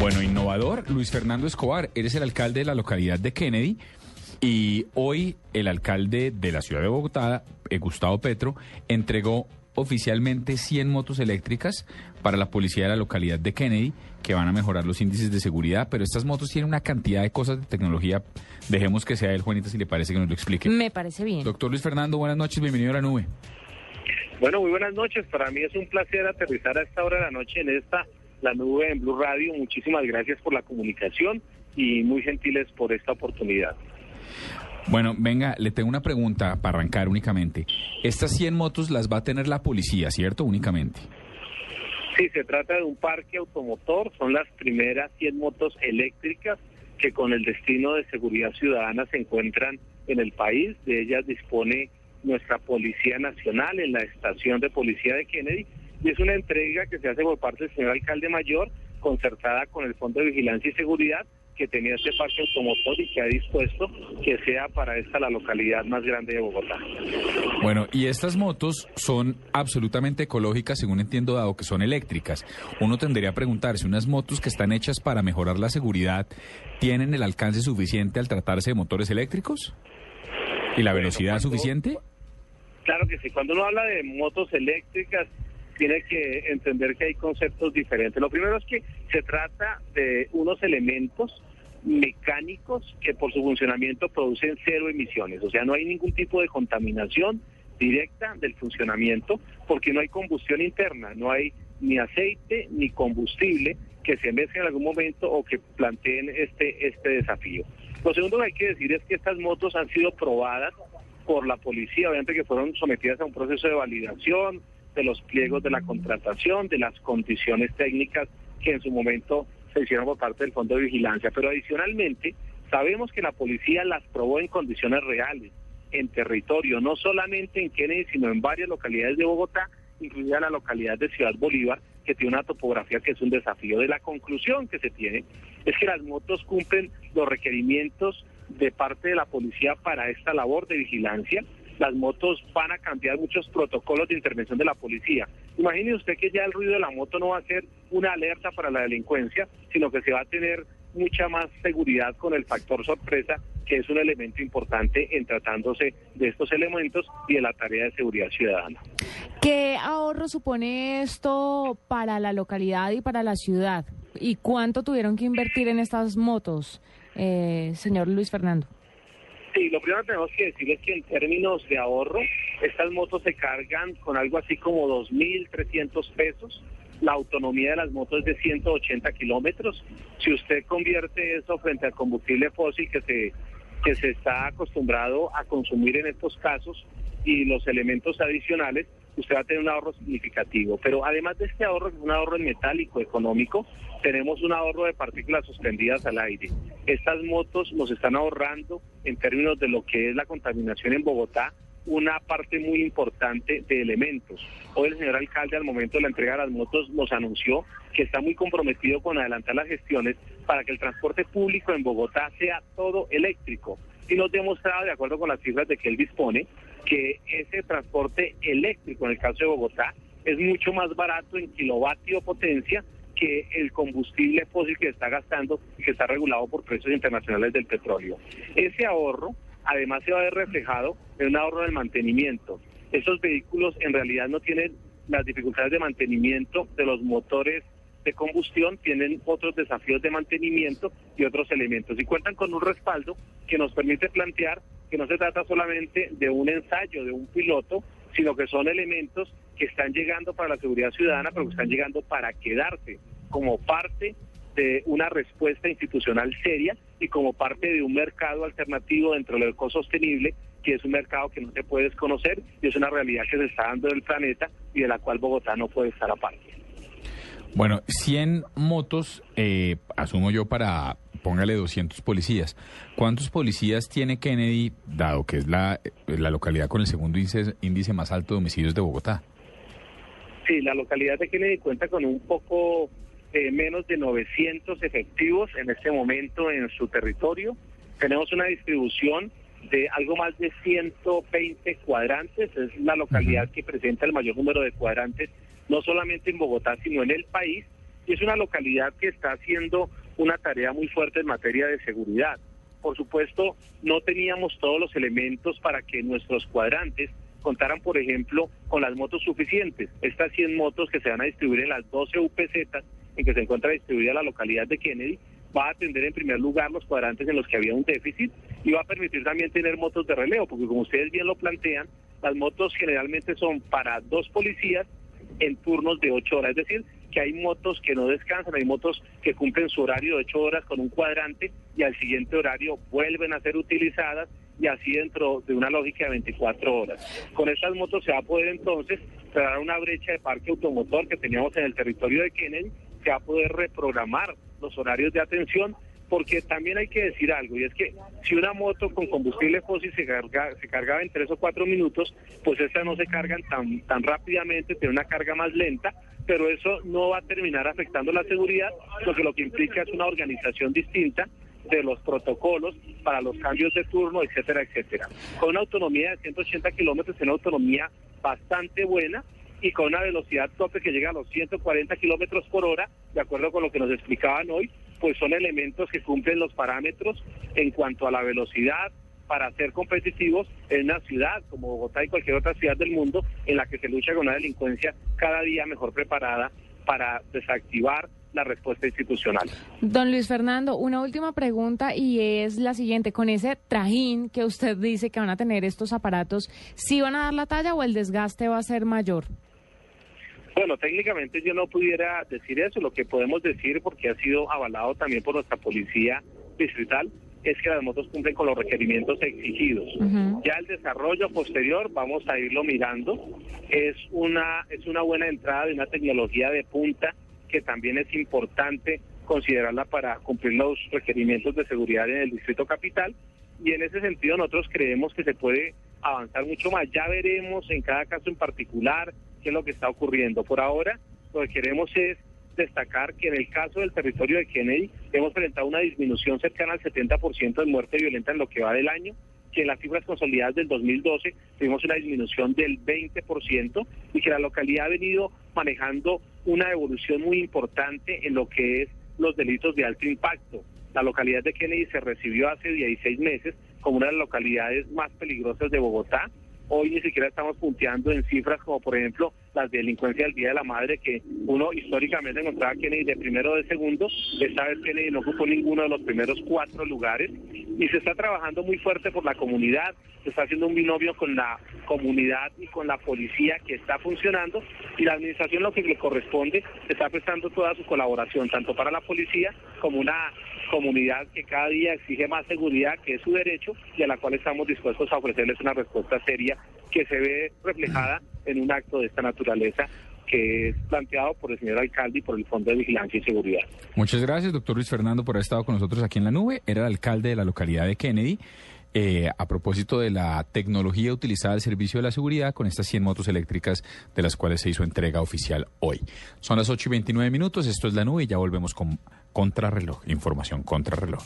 Bueno, innovador, Luis Fernando Escobar, eres el alcalde de la localidad de Kennedy y hoy el alcalde de la ciudad de Bogotá, eh, Gustavo Petro, entregó oficialmente 100 motos eléctricas para la policía de la localidad de Kennedy que van a mejorar los índices de seguridad, pero estas motos tienen una cantidad de cosas de tecnología. Dejemos que sea él, Juanita, si le parece que nos lo explique. Me parece bien. Doctor Luis Fernando, buenas noches, bienvenido a la nube. Bueno, muy buenas noches. Para mí es un placer aterrizar a esta hora de la noche en esta, la nube en Blue Radio. Muchísimas gracias por la comunicación y muy gentiles por esta oportunidad. Bueno, venga, le tengo una pregunta para arrancar únicamente. Estas 100 motos las va a tener la policía, ¿cierto? Únicamente. Sí, se trata de un parque automotor. Son las primeras 100 motos eléctricas que con el destino de seguridad ciudadana se encuentran en el país. De ellas dispone nuestra Policía Nacional en la estación de policía de Kennedy. Y es una entrega que se hace por parte del señor alcalde mayor, concertada con el Fondo de Vigilancia y Seguridad que tenía este parque automotor y que ha dispuesto que sea para esta la localidad más grande de Bogotá. Bueno, y estas motos son absolutamente ecológicas, según entiendo, dado que son eléctricas. Uno tendría a preguntarse, ¿unas motos que están hechas para mejorar la seguridad tienen el alcance suficiente al tratarse de motores eléctricos? ¿Y la velocidad suficiente? Claro que sí. Cuando uno habla de motos eléctricas, tiene que entender que hay conceptos diferentes. Lo primero es que se trata de unos elementos mecánicos que por su funcionamiento producen cero emisiones, o sea, no hay ningún tipo de contaminación directa del funcionamiento porque no hay combustión interna, no hay ni aceite ni combustible que se mezcle en algún momento o que planteen este, este desafío. Lo segundo que hay que decir es que estas motos han sido probadas por la policía, obviamente que fueron sometidas a un proceso de validación, de los pliegos de la contratación, de las condiciones técnicas que en su momento se hicieron por parte del Fondo de Vigilancia. Pero adicionalmente, sabemos que la policía las probó en condiciones reales, en territorio, no solamente en Kennedy, sino en varias localidades de Bogotá, incluida la localidad de Ciudad Bolívar, que tiene una topografía que es un desafío. De la conclusión que se tiene es que las motos cumplen los requerimientos de parte de la policía para esta labor de vigilancia las motos van a cambiar muchos protocolos de intervención de la policía. Imagine usted que ya el ruido de la moto no va a ser una alerta para la delincuencia, sino que se va a tener mucha más seguridad con el factor sorpresa, que es un elemento importante en tratándose de estos elementos y de la tarea de seguridad ciudadana. ¿Qué ahorro supone esto para la localidad y para la ciudad? ¿Y cuánto tuvieron que invertir en estas motos, eh, señor Luis Fernando? Sí, lo primero que tenemos que decir es que en términos de ahorro, estas motos se cargan con algo así como 2.300 pesos. La autonomía de las motos es de 180 kilómetros. Si usted convierte eso frente al combustible fósil que se, que se está acostumbrado a consumir en estos casos y los elementos adicionales, usted va a tener un ahorro significativo. Pero además de este ahorro, que es un ahorro en metálico económico, tenemos un ahorro de partículas suspendidas al aire. Estas motos nos están ahorrando en términos de lo que es la contaminación en Bogotá una parte muy importante de elementos. Hoy el señor alcalde al momento de la entrega de las motos nos anunció que está muy comprometido con adelantar las gestiones para que el transporte público en Bogotá sea todo eléctrico. Y nos demostrado, de acuerdo con las cifras de que él dispone, que ese transporte eléctrico en el caso de Bogotá es mucho más barato en kilovatio potencia que el combustible fósil que está gastando y que está regulado por precios internacionales del petróleo. Ese ahorro además se va a ver reflejado en un ahorro del mantenimiento. Esos vehículos en realidad no tienen las dificultades de mantenimiento de los motores de combustión, tienen otros desafíos de mantenimiento y otros elementos. Y cuentan con un respaldo que nos permite plantear que no se trata solamente de un ensayo, de un piloto, sino que son elementos que están llegando para la seguridad ciudadana, pero que están llegando para quedarse como parte de una respuesta institucional seria y como parte de un mercado alternativo dentro del ecosostenible, que es un mercado que no se puede desconocer y es una realidad que se está dando del planeta y de la cual Bogotá no puede estar aparte. Bueno, 100 motos, eh, asumo yo, para, póngale 200 policías. ¿Cuántos policías tiene Kennedy, dado que es la, la localidad con el segundo índice, índice más alto de homicidios de Bogotá? Sí, la localidad de Kennedy cuenta con un poco eh, menos de 900 efectivos en este momento en su territorio. Tenemos una distribución de algo más de 120 cuadrantes. Es la localidad que presenta el mayor número de cuadrantes, no solamente en Bogotá, sino en el país. y es una localidad que está haciendo una tarea muy fuerte en materia de seguridad. Por supuesto, no teníamos todos los elementos para que nuestros cuadrantes contaran, por ejemplo, con las motos suficientes. Estas 100 motos que se van a distribuir en las 12 UPZ en que se encuentra distribuida la localidad de Kennedy, va a atender en primer lugar los cuadrantes en los que había un déficit y va a permitir también tener motos de relevo, porque como ustedes bien lo plantean, las motos generalmente son para dos policías en turnos de ocho horas, es decir, que hay motos que no descansan, hay motos que cumplen su horario de ocho horas con un cuadrante y al siguiente horario vuelven a ser utilizadas y así dentro de una lógica de 24 horas. Con estas motos se va a poder entonces cerrar una brecha de parque automotor que teníamos en el territorio de Kennedy, se va a poder reprogramar los horarios de atención porque también hay que decir algo, y es que si una moto con combustible fósil se, carga, se cargaba en tres o cuatro minutos, pues estas no se cargan tan, tan rápidamente, tiene una carga más lenta, pero eso no va a terminar afectando la seguridad, lo que lo que implica es una organización distinta de los protocolos para los cambios de turno, etcétera, etcétera. Con una autonomía de 180 kilómetros, una autonomía bastante buena, y con una velocidad tope que llega a los 140 kilómetros por hora, de acuerdo con lo que nos explicaban hoy, pues son elementos que cumplen los parámetros en cuanto a la velocidad para ser competitivos en una ciudad como Bogotá y cualquier otra ciudad del mundo en la que se lucha con una delincuencia cada día mejor preparada para desactivar la respuesta institucional. Don Luis Fernando, una última pregunta y es la siguiente. Con ese trajín que usted dice que van a tener estos aparatos, ¿sí van a dar la talla o el desgaste va a ser mayor? Bueno, técnicamente yo no pudiera decir eso. Lo que podemos decir, porque ha sido avalado también por nuestra policía distrital, es que las motos cumplen con los requerimientos exigidos. Ya el desarrollo posterior vamos a irlo mirando. Es una es una buena entrada de una tecnología de punta que también es importante considerarla para cumplir los requerimientos de seguridad en el distrito capital y en ese sentido nosotros creemos que se puede avanzar mucho más. Ya veremos en cada caso en particular qué es lo que está ocurriendo. Por ahora, lo que queremos es destacar que en el caso del territorio de Kennedy hemos presentado una disminución cercana al 70% de muerte violenta en lo que va del año, que en las cifras consolidadas del 2012 tuvimos una disminución del 20% y que la localidad ha venido manejando una evolución muy importante en lo que es los delitos de alto impacto. La localidad de Kennedy se recibió hace 16 meses como una de las localidades más peligrosas de Bogotá Hoy ni siquiera estamos punteando en cifras como, por ejemplo, las delincuencias del Día de la Madre, que uno históricamente encontraba Kennedy de primero o de segundo. Esta vez Kennedy no ocupó ninguno de los primeros cuatro lugares. Y se está trabajando muy fuerte por la comunidad, se está haciendo un binomio con la comunidad y con la policía que está funcionando. Y la administración lo que le corresponde está prestando toda su colaboración, tanto para la policía como una comunidad que cada día exige más seguridad, que es su derecho, y a la cual estamos dispuestos a ofrecerles una respuesta seria que se ve reflejada en un acto de esta naturaleza que es planteado por el señor alcalde y por el Fondo de Vigilancia y Seguridad. Muchas gracias, doctor Luis Fernando, por haber estado con nosotros aquí en la nube. Era el alcalde de la localidad de Kennedy. Eh, a propósito de la tecnología utilizada al servicio de la seguridad con estas 100 motos eléctricas de las cuales se hizo entrega oficial hoy. Son las 8 y 29 minutos, esto es la nube y ya volvemos con Contrarreloj, información Contrarreloj.